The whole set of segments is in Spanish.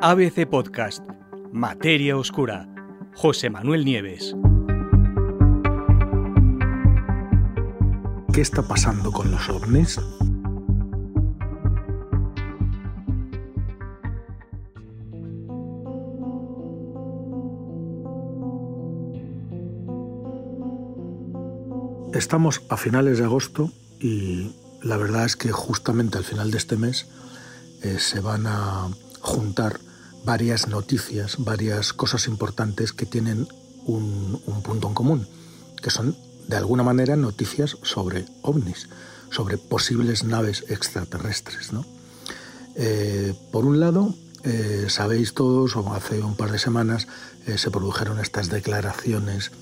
ABC Podcast, Materia Oscura, José Manuel Nieves. ¿Qué está pasando con los ovnis? Estamos a finales de agosto y la verdad es que justamente al final de este mes eh, se van a juntar varias noticias, varias cosas importantes que tienen un, punto en común, que son de alguna manera noticias sobre ovnis, sobre posibles naves extraterrestres. Eh, por un lado, eh, sabéis todos, o hace un par de semanas se produjeron estas declaraciones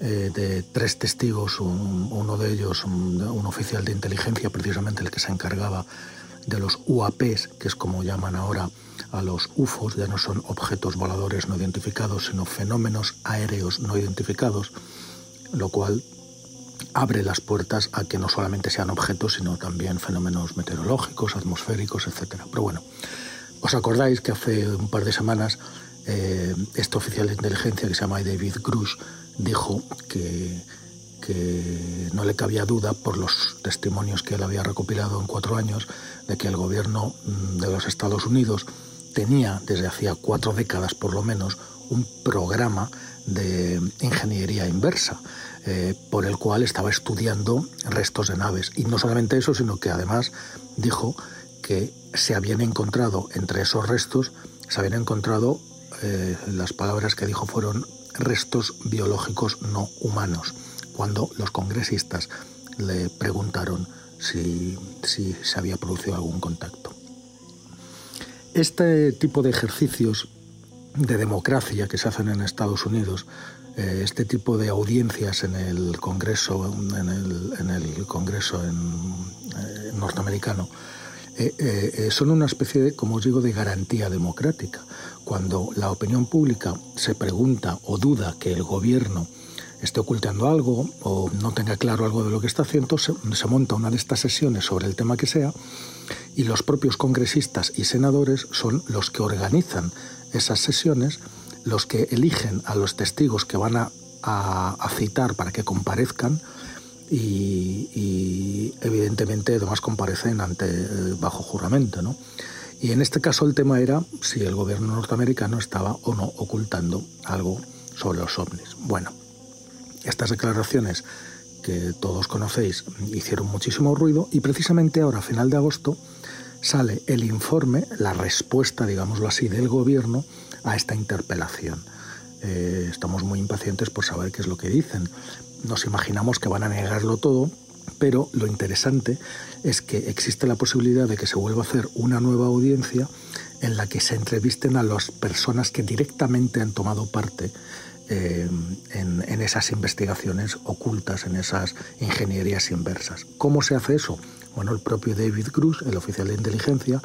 de tres testigos, uno de ellos, un, oficial de inteligencia, precisamente el que se encargaba de los UAPs, que es como llaman ahora a los UFOs, ya no son objetos voladores no identificados, sino fenómenos aéreos no identificados, lo cual abre las puertas a que no solamente sean objetos, sino también fenómenos meteorológicos, atmosféricos, etc. Pero bueno, ¿os acordáis que hace un par de semanas eh, este oficial de inteligencia que se llama David Grush dijo que, que no le cabía duda por los testimonios que él había recopilado en cuatro años de que el gobierno mm, de los Estados Unidos tenía desde hacía cuatro décadas por lo menos un programa de ingeniería inversa eh, por el cual estaba estudiando restos de naves. Y no solamente eso, sino que además dijo que se habían encontrado entre esos restos, se habían encontrado, eh, las palabras que dijo fueron restos biológicos no humanos, cuando los congresistas le preguntaron si, se había producido algún contacto. Este tipo de ejercicios de democracia que se hacen en Estados Unidos, eh, este tipo de audiencias en el Congreso, en el, Congreso eh, norteamericano, eh, son una especie de, como os digo, de garantía democrática. Cuando la opinión pública se pregunta o duda que el gobierno esté ocultando algo o no tenga claro algo de lo que está haciendo, se, monta una de estas sesiones sobre el tema que sea y los propios congresistas y senadores son los que organizan esas sesiones, los que eligen a los testigos que van a, citar para que comparezcan y, evidentemente además comparecen ante eh, bajo juramento, ¿no? Y en este caso el tema era si el gobierno norteamericano estaba o no ocultando algo sobre los ovnis. Bueno, estas declaraciones que todos conocéis hicieron muchísimo ruido y precisamente ahora, a final de agosto, sale el informe, la respuesta, digámoslo así, del gobierno a esta interpelación. Eh, estamos muy impacientes por saber qué es lo que dicen. Nos imaginamos que van a negarlo todo, pero lo interesante es que existe la posibilidad de que se vuelva a hacer una nueva audiencia en la que se entrevisten a las personas que directamente han tomado parte eh, en, esas investigaciones ocultas, en esas ingenierías inversas. ¿Cómo se hace eso? Bueno, el propio David Cruz, el oficial de inteligencia,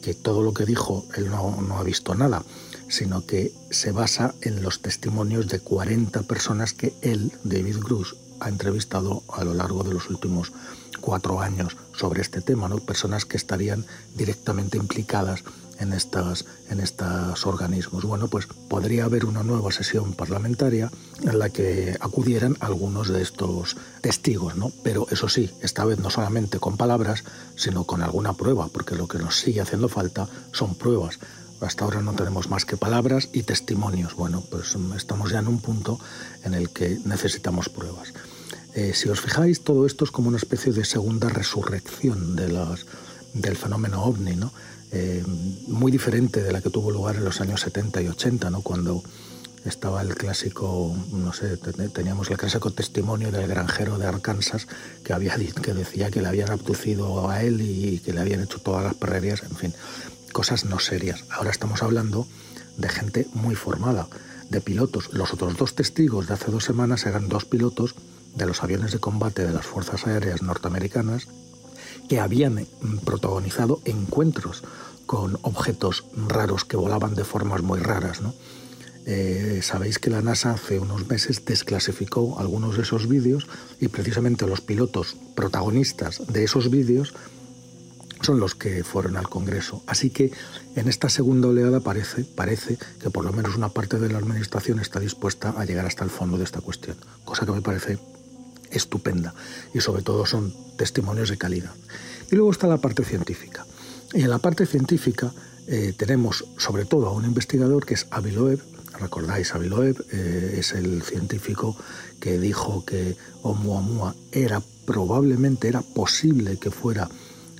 que todo lo que dijo él no, no ha visto nada, sino que se basa en los testimonios de 40 personas que él, David Cruz, ha entrevistado a lo largo de los últimos cuatro años sobre este tema, ¿no? personas que estarían directamente implicadas en, estas, en estos organismos. Bueno, pues podría haber una nueva sesión parlamentaria en la que acudieran algunos de estos testigos, ¿no? Pero eso sí, esta vez no solamente con palabras, sino con alguna prueba, porque lo que nos sigue haciendo falta son pruebas. Hasta ahora no tenemos más que palabras y testimonios. Bueno, pues estamos ya en un punto en el que necesitamos pruebas. Eh, si os fijáis, todo esto es como una especie de segunda resurrección de los, del fenómeno ovni, ¿no? Eh, muy diferente de la que tuvo lugar en los años 70 y 80, ¿no? cuando estaba el clásico, no sé, teníamos el clásico testimonio del granjero de Arkansas que, había, que decía que le habían abducido a él y que le habían hecho todas las perrerías, en fin, cosas no serias. Ahora estamos hablando de gente muy formada, de pilotos. Los otros dos testigos de hace dos semanas eran dos pilotos de los aviones de combate de las Fuerzas Aéreas norteamericanas que habían protagonizado encuentros con objetos raros que volaban de formas muy raras. ¿no? Eh, sabéis que la NASA hace unos meses desclasificó algunos de esos vídeos y precisamente los pilotos protagonistas de esos vídeos son los que fueron al Congreso. Así que en esta segunda oleada parece, parece que por lo menos una parte de la Administración está dispuesta a llegar hasta el fondo de esta cuestión, cosa que me parece estupenda y sobre todo son testimonios de calidad. Y luego está la parte científica. Y en la parte científica eh, tenemos sobre todo a un investigador que es Aviloev. Recordáis, Aviloev eh, es el científico que dijo que Oumuamua era probablemente, era posible que fuera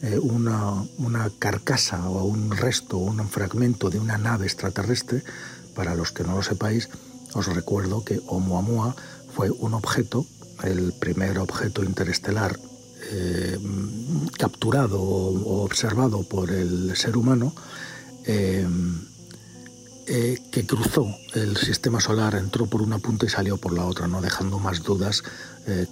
eh, una, una, carcasa o un resto, un fragmento de una nave extraterrestre. Para los que no lo sepáis, os recuerdo que Oumuamua fue un objeto, el primer objeto interestelar eh, capturado o observado por el ser humano, eh, eh, que cruzó el sistema solar, entró por una punta y salió por la otra, no dejando más dudas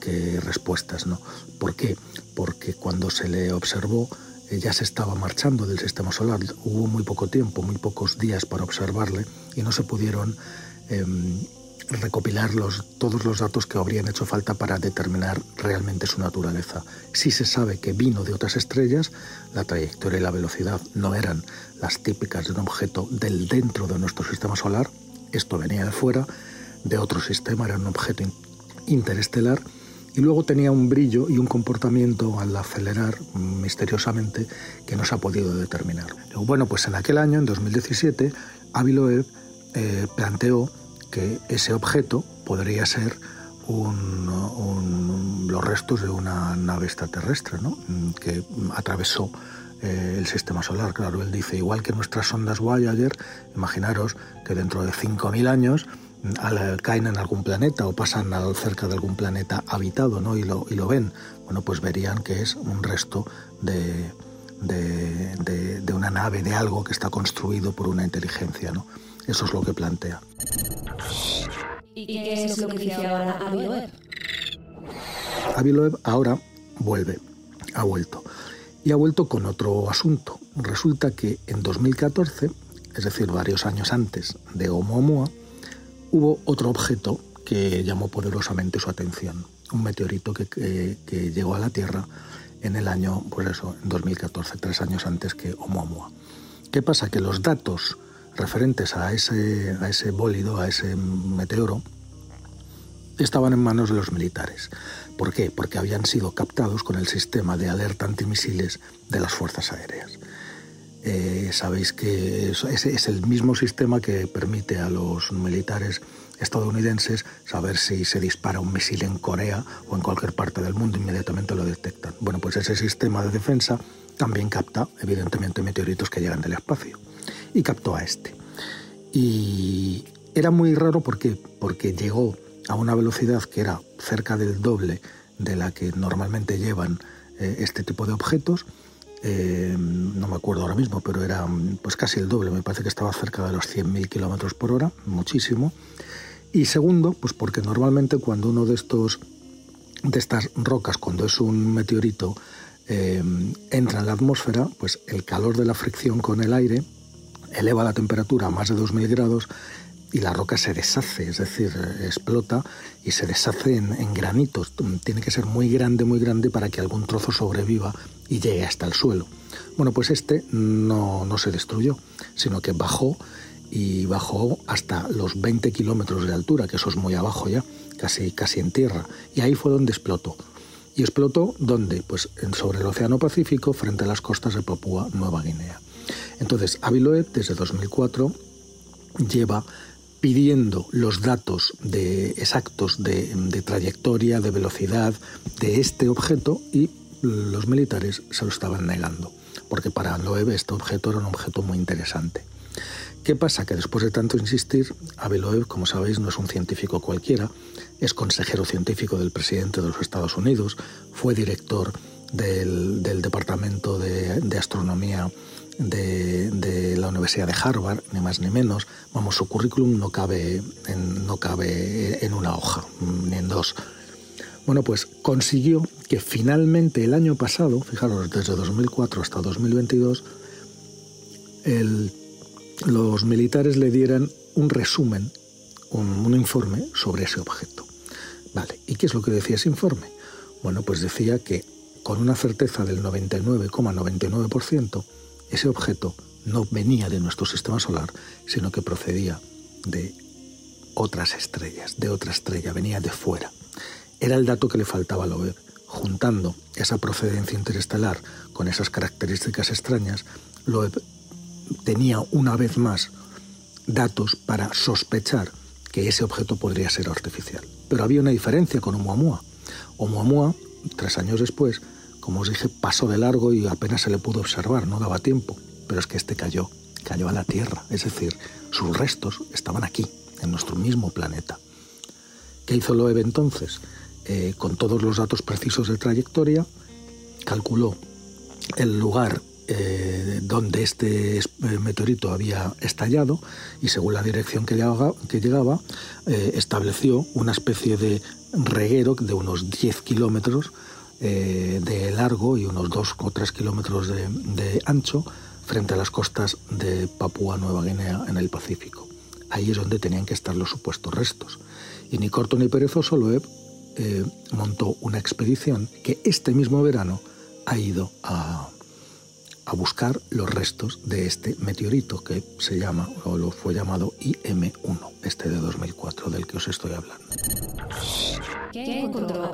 que respuestas. ¿no? ¿Por qué? Porque cuando se le observó ya se estaba marchando del sistema solar, hubo muy poco tiempo, muy pocos días para observarle y no se pudieron recopilar todos los datos que habrían hecho falta para determinar realmente su naturaleza. Si se sabe que vino de otras estrellas, la trayectoria y la velocidad no eran las típicas de un objeto del dentro de nuestro sistema solar, esto venía de fuera, de otro sistema, era un objeto interestelar, y luego tenía un brillo y un comportamiento al acelerar misteriosamente que no se ha podido determinar. Bueno, pues en aquel año, en 2017, Aviloev eh, planteó que ese objeto podría ser los restos de una nave extraterrestre ¿no? que atravesó eh, el sistema solar. Claro, él dice, igual que nuestras sondas Voyager, imaginaros que dentro de 5.000 años caen en algún planeta o pasan cerca de algún planeta habitado ¿no? y, lo, y lo ven, bueno, pues verían que es un resto de, de, de, una nave, de algo que está construido por una inteligencia. ¿no? Eso es lo que plantea. ¿Y qué es lo que dice ahora Aviloev? Aviloev ahora vuelve, ha vuelto. Y ha vuelto con otro asunto. Resulta que en 2014, es decir, varios años antes de Oumuamua, hubo otro objeto que llamó poderosamente su atención. Un meteorito que, que, llegó a la Tierra en el año, pues eso, en 2014, tres años antes que Oumuamua. ¿Qué pasa? Que los datos referentes a ese, a ese bólido, a ese meteoro, estaban en manos de los militares. ¿Por qué? Porque habían sido captados con el sistema de alerta antimisiles de las fuerzas aéreas. Eh, sabéis que ese es el mismo sistema que permite a los militares estadounidenses saber si se dispara un misil en Corea o en cualquier parte del mundo, inmediatamente lo detectan. Bueno, pues ese sistema de defensa también capta, evidentemente, meteoritos que llegan del espacio y captó a este. Y era muy raro porque, porque llegó a una velocidad que era cerca del doble de la que normalmente llevan eh, este tipo de objetos. Eh, no me acuerdo ahora mismo, pero era pues casi el doble, me parece que estaba cerca de los 100.000 kilómetros por hora, muchísimo. Y segundo, pues porque normalmente cuando uno de estos de estas rocas, cuando es un meteorito, eh, entra en la atmósfera, pues el calor de la fricción con el aire eleva la temperatura a más de 2.000 grados y la roca se deshace, es decir, explota y se deshace en, granitos. Tiene que ser muy grande, muy grande para que algún trozo sobreviva y llegue hasta el suelo. Bueno, pues este no, no se destruyó, sino que bajó y bajó hasta los 20 kilómetros de altura, que eso es muy abajo ya, casi, casi en tierra. Y ahí fue donde explotó. ¿Y explotó dónde? Pues sobre el Océano Pacífico, frente a las costas de Papúa Nueva Guinea. Entonces, Aviloev desde 2004 lleva pidiendo los datos exactos de, trayectoria, de velocidad de este objeto y los militares se lo estaban negando, porque para Loeb este objeto era un objeto muy interesante. ¿Qué pasa? Que después de tanto insistir, Aviloev, como sabéis, no es un científico cualquiera, es consejero científico del presidente de los Estados Unidos, fue director del, Departamento de Astronomía de, la Universidad de Harvard, ni más ni menos. Vamos, su currículum no cabe en, no cabe en una hoja, ni en dos. Bueno, pues consiguió que finalmente el año pasado, fijaros, desde 2004 hasta 2022, los militares le dieran un resumen, un, un informe sobre ese objeto. Vale, ¿y qué es lo que decía ese informe? Bueno, pues decía que con una certeza del 99,99%, ese objeto no venía de nuestro sistema solar, sino que procedía de otras estrellas, de otra estrella, venía de fuera. Era el dato que le faltaba a Loeb. Juntando esa procedencia interestelar con esas características extrañas, Loeb tenía una vez más datos para sospechar que ese objeto podría ser artificial. Pero había una diferencia con Oumuamua. Oumuamua, tres años después, como os dije, pasó de largo y apenas se le pudo observar, no daba tiempo. Pero es que este cayó, cayó a la Tierra, es decir, sus restos estaban aquí, en nuestro mismo planeta. ¿Qué hizo Loeb entonces? Eh, con todos los datos precisos de trayectoria, calculó el lugar eh, donde este eh, meteorito había estallado y según la dirección que llegaba, llegaba estableció una especie de reguero de unos 10 kilómetros de largo y unos 2 o 3 kilómetros de, ancho frente a las costas de Papúa Nueva Guinea en el Pacífico. Ahí es donde tenían que estar los supuestos restos. Y ni corto ni perezoso Loeb eh, montó una expedición que este mismo verano ha ido a, a, buscar los restos de este meteorito que se llama, o lo fue llamado IM-1, este de 2004 del que os estoy hablando. ¿Qué encontró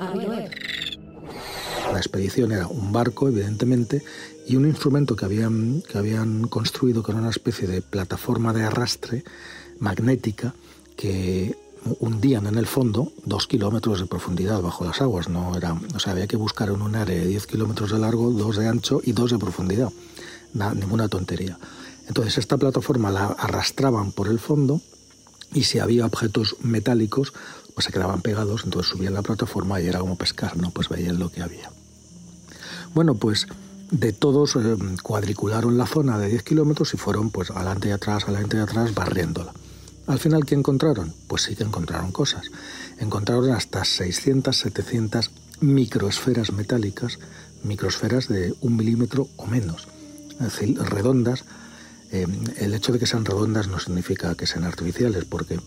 La expedición era un barco, evidentemente, y un instrumento que habían, que habían construido con una especie de plataforma de arrastre magnética que hundían en el fondo dos kilómetros de profundidad bajo las aguas. No era, o sea, había que buscar en un área de 10 kilómetros de largo, dos de ancho y dos de profundidad. ninguna tontería. Entonces esta plataforma la arrastraban por el fondo y si había objetos metálicos, pues se quedaban pegados, entonces subían la plataforma y era como pescar, ¿no? Pues veían lo que había. Bueno, pues de todos eh, cuadricularon la zona de 10 kilómetros y fueron pues adelante y atrás, adelante y atrás, barriéndola. Al final, ¿qué encontraron? Pues sí que encontraron cosas. Encontraron hasta 600, 700 microesferas metálicas, microesferas de un milímetro o menos, es decir, redondas. Eh, el hecho de que sean redondas no significa que sean artificiales, porque,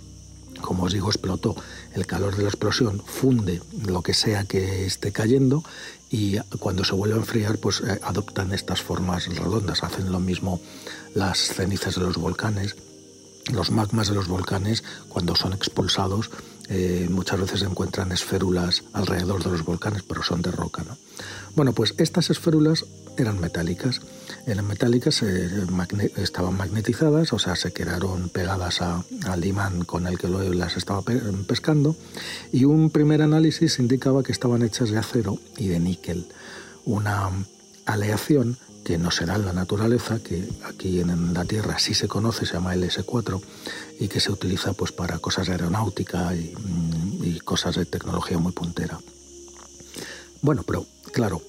como os digo, explotó. El calor de la explosión funde lo que sea que esté cayendo y cuando se vuelve a enfriar, pues eh, adoptan estas formas redondas. Hacen lo mismo las cenizas de los volcanes los magmas de los volcanes, cuando son expulsados, eh, muchas veces se encuentran esférulas alrededor de los volcanes, pero son de roca. ¿no? Bueno, pues estas esférulas eran metálicas. Eran metálicas, eh, estaban magnetizadas, o sea, se quedaron pegadas al imán con el que las estaba pescando. Y un primer análisis indicaba que estaban hechas de acero y de níquel. Una aleación que no será la naturaleza, que aquí en la Tierra sí se conoce, se llama LS4, y que se utiliza pues, para cosas de aeronáutica y, mm, y cosas de tecnología muy puntera. Bueno, pero claro,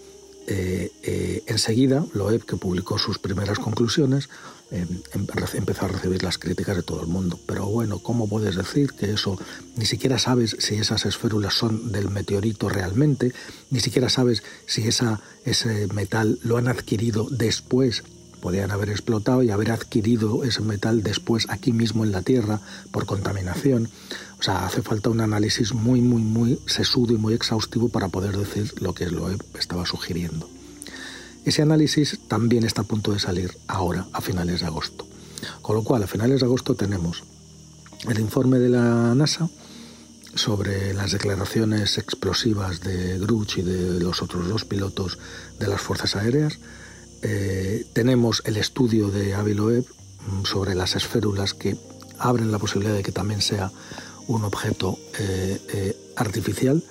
eh, eh, enseguida Loeb, que publicó sus primeras conclusiones, em, em, empezó a recibir las críticas de todo el mundo. Pero bueno, ¿cómo puedes decir que eso ni siquiera sabes si esas esférulas son del meteorito realmente? Ni siquiera sabes si ese metal lo han adquirido después podían haber explotado y haber adquirido ese metal después aquí mismo en la Tierra por contaminación. O sea, hace falta un análisis muy, muy, muy sesudo y muy exhaustivo para poder decir lo que lo estaba sugiriendo. Ese análisis también está a punto de salir ahora, a finales de agosto. Con lo cual, a finales de agosto tenemos el informe de la NASA sobre las declaraciones explosivas de Gruch y de los otros dos pilotos de las Fuerzas Aéreas, eh, tenemos el estudio de Avi Loeb mm, sobre las esférulas que abren la posibilidad de que también sea un objeto eh, eh, artificial.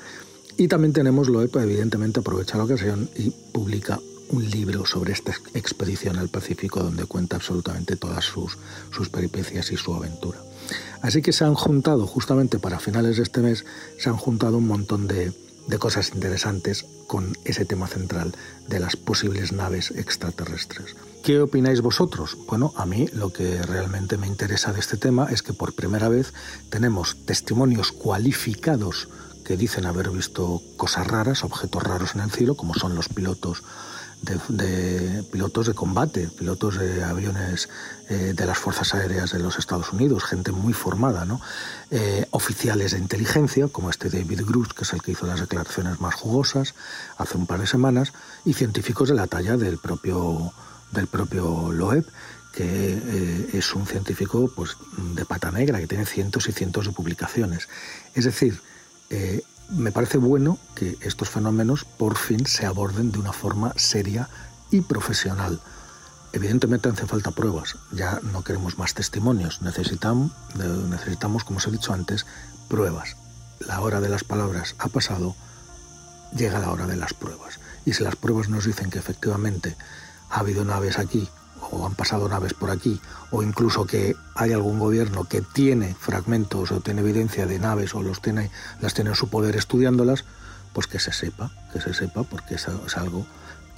Y también tenemos Loeb, evidentemente, aprovecha la ocasión y publica un libro sobre esta expedición al Pacífico donde cuenta absolutamente todas sus, sus peripecias y su aventura. Así que se han juntado, justamente para finales de este mes, se han juntado un montón de, de cosas interesantes con ese tema central de las posibles naves extraterrestres. ¿Qué opináis vosotros? Bueno, a mí lo que realmente me interesa de este tema es que por primera vez tenemos testimonios cualificados que dicen haber visto cosas raras, objetos raros en el cielo, como son los pilotos de, pilotos de combate, pilotos de aviones eh, de las Fuerzas Aéreas de los Estados Unidos, gente muy formada, ¿no? Eh, oficiales de inteligencia, como este David Grush, que es el que hizo las declaraciones más jugosas hace un par de semanas, y científicos de la talla del propio, del propio Loeb, que eh, es un científico pues, de pata negra, que tiene cientos y cientos de publicaciones. Es decir, me parece bueno que estos fenómenos por fin se aborden de una forma seria y profesional. Evidentemente hace falta pruebas, ya no queremos más testimonios, necesitamos, necesitamos, como os he dicho antes, pruebas. La hora de las palabras ha pasado, llega la hora de las pruebas. Y si las pruebas nos dicen que efectivamente ha habido naves aquí o han pasado naves por aquí, o incluso que hay algún gobierno que tiene fragmentos o tiene evidencia de naves o los tiene, las tiene en su poder estudiándolas, pues que se sepa, que se sepa, porque es algo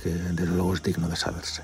que desde luego es digno de saberse.